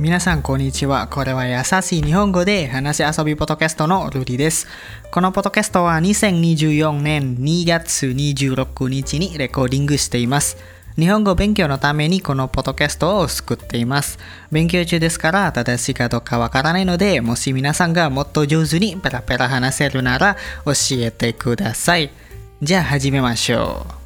皆さんこんにちは。これは優しい日本語で話し遊びポッドキャストのルディです。このポッドキャストは2024年2月26日にレコーディングしています。日本語勉強のためにこのポッドキャストを作っています。勉強中ですから正しいかどうかわからないので、もし皆さんがもっと上手にペラペラ話せるなら教えてください。じゃあ始めましょう。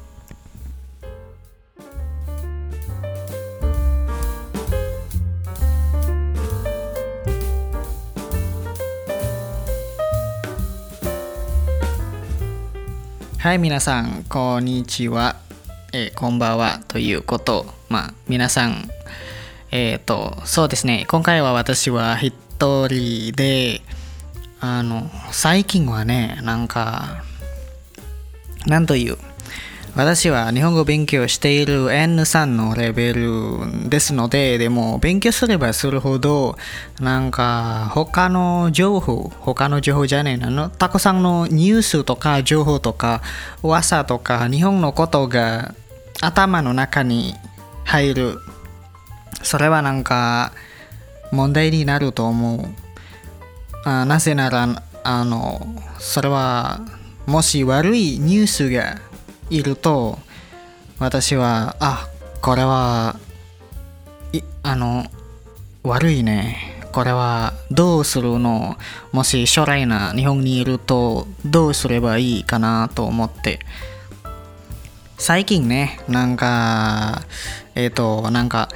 はい、皆さん、こんにちは。えー、こんばんは。ということ。まあ、皆さん、えっ、ー、と、そうですね。今回は私は一人で、あの、最近はね、なんか、なんという、私は日本語を勉強している N3 のレベルですので、でも勉強すればするほど、なんか他の情報、他の情報じゃねえな、たくさんのニュースとか情報とか噂とか日本のことが頭の中に入る。それはなんか問題になると思う。あなぜなら、あの、それはもし悪いニュースがいると私はあこれはいあの悪いね。これはどうするの？もし将来な日本にいるとどうすればいいかなと思って。最近ねなんかえっ、ー、となんか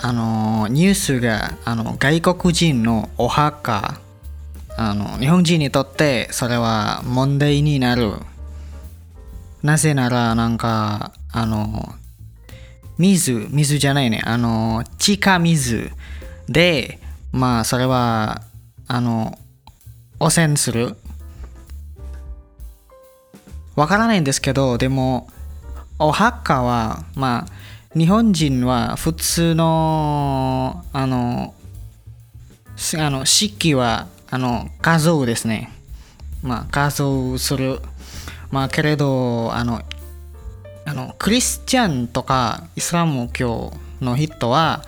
あのニュースがあの外国人のお墓あの日本人にとってそれは問題になる。なぜなら、なんか、あの、水、水じゃないね、あの、地下水で、まあ、それは、あの、汚染する。わからないんですけど、でも、お墓は、まあ、日本人は普通の、あの、あの式は、あの、画像ですね。まあ、画像する。まあけれどあのあのクリスチャンとかイスラム教の人は、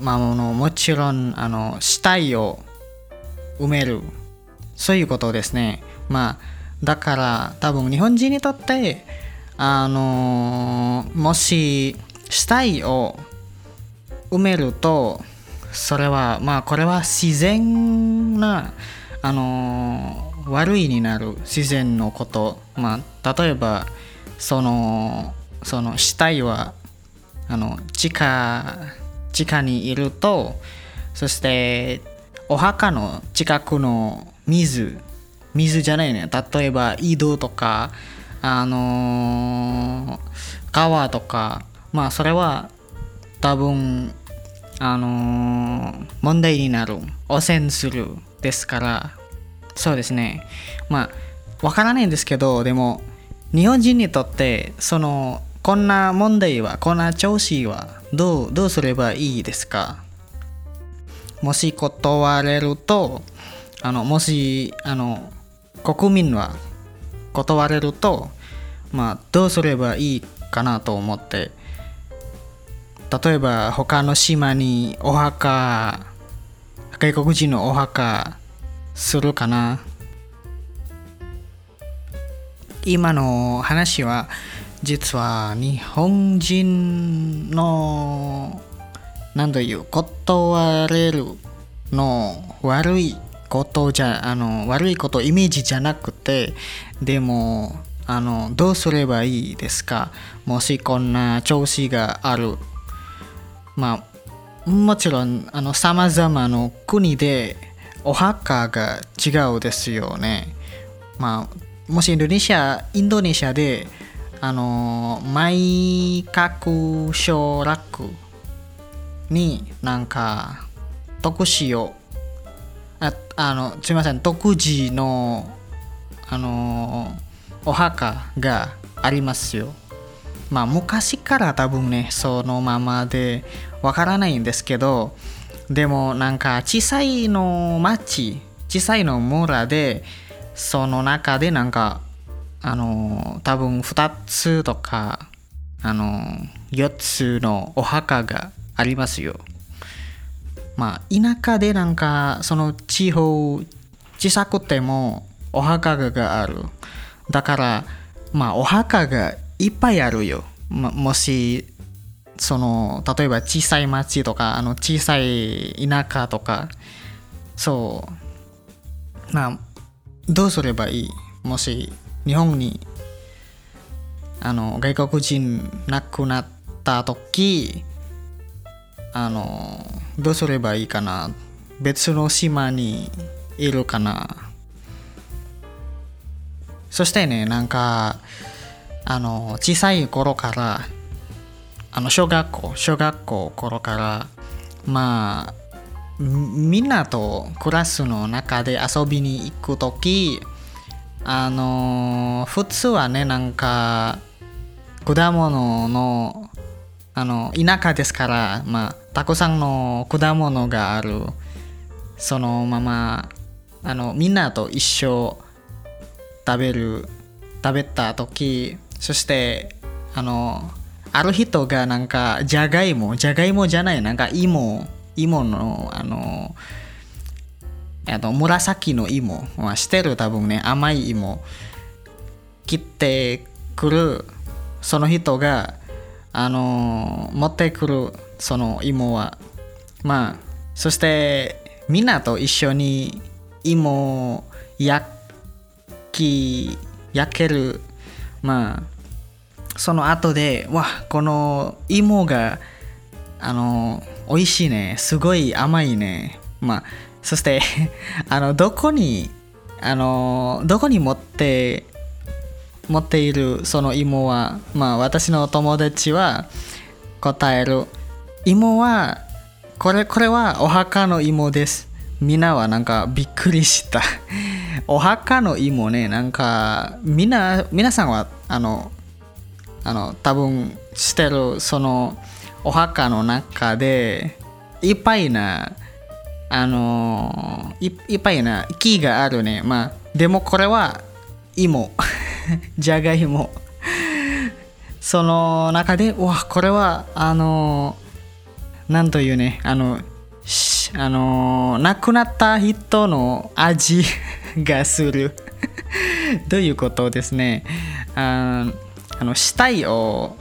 まあ、のもちろんあの死体を埋める。そういうことですね。まあだから多分日本人にとってあのもし死体を埋めるとそれはまあこれは自然なあの悪いになる自然のこと、まあ、例えばそのその死体はあの地下地下にいるとそしてお墓の近くの水水じゃないね。例えば井戸とかあの川とか。まあそれは多分あの問題になる。汚染する。ですからそうですね。まあ、わからないんですけど、でも、日本人にとって、その、こんな問題は、こんな調子は、どう、どうすればいいですか？もし断れると、あの、もし、あの、国民は断れると、まあ、どうすればいいかなと思って、例えば他の島にお墓、外国人のお墓するかな。今の話は実は日本人の何という断れるの悪いことじゃあの悪いことイメージじゃなくてでもあのどうすればいいですか。もしこんな調子がある。まあもちろんあの様々な国でお墓が違うですよね。まあ、もしインドネシア、インドネシアで、あの、毎角省楽になんか特殊を、ああの、すみません、独自の、あの、お墓がありますよ。まあ、昔から多分ね、そのままでわからないんですけど、でもなんか小さいの町小さいの村でその中でなんかあの多分2つとかあの4つのお墓がありますよ。まあ田舎でなんかその地方小さくてもお墓がある。だからまあお墓がいっぱいあるよ、もしその例えば小さい町とかあの小さい田舎とかそう。まあどうすればいい？もし日本にあの外国人亡くなった時あのどうすればいいかな？別の島にいるかな？そしてねなんかあの小さい頃からあの小学校小学校頃からまあみんなとクラスの中で遊びに行く時あの普通はねなんか果物のあの田舎ですから、まあ、たくさんの果物があるそのままあのみんなと一緒食べる食べた時そしてあのある人がなんかじゃがいもじゃがいもじゃないなんか芋芋のあのあの紫の芋はしてる多分ね甘い芋。切ってくるその人があの持ってくるその芋は。まあそしてみんなと一緒に芋焼き焼ける。まあその後でわこの芋があの美味しいね。すごい甘いね。まあそして あのどこにあのどこに持って持っているその芋はまあ私の友達は答える。芋はこれこれはお墓の芋です。みんなはなんかびっくりした。お墓の芋ねなんかみんな皆さんはあのあの多分してるそのお墓の中でいっぱいなあのいいっぱいな木があるね。まあでもこれは芋。じゃがいも。その中でわこれはあのなんというねあのあの亡くなった人の味がする。どういうことですね。ああの死体を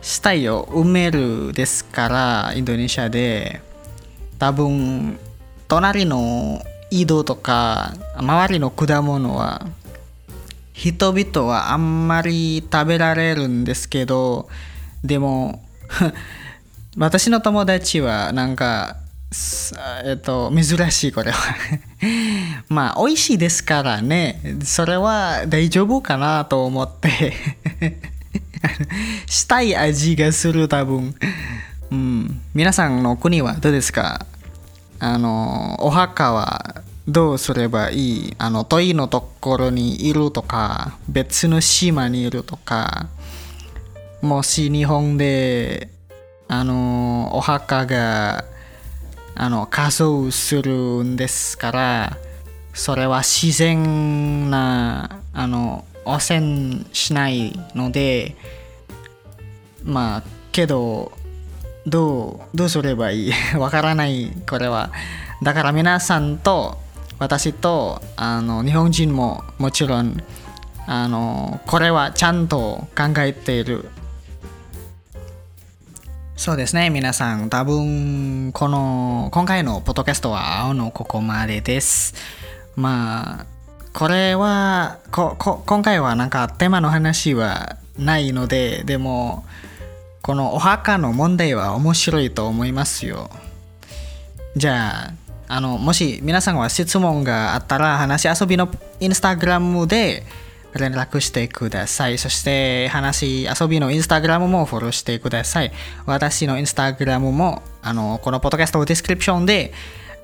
死体を埋めるですからインドネシアで多分隣の井戸とか周りの果物は人々はあんまり食べられるんですけどでも 私の友達はなんかえっと珍しいこれは。まあ美味しいですからね。それは大丈夫かなと思って。したい味がする多分。うん、皆さんの国はどうですか？あのお墓はどうすればいい？あの遠いのところにいるとか別の島にいるとかもし日本であのお墓があの仮装するんですからそれは自然なあの汚染しないのでまあけどどうどうすればいい？わからないこれは。だから皆さんと私とあの日本人ももちろんあのこれはちゃんと考えている。そうですね皆さん多分この今回のポッドキャストは青のここまでですまあこれはここ今回はなんかテーマの話はないのででもこのお墓の問題は面白いと思いますよ。じゃあ、あの、もし皆さんは質問があったら、話し遊びのインスタグラムで連絡してください。そして、話遊びのインスタグラムもフォローしてください。私のインスタグラムも、あの、このポッドキャストディスクリプションで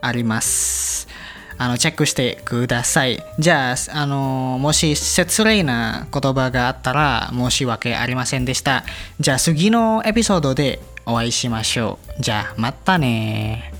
あります。あのチェックしてください。じゃあ、あのもし失礼な言葉があったら申し訳ありませんでした。じゃあ次のエピソードでお会いしましょう。じゃあまたね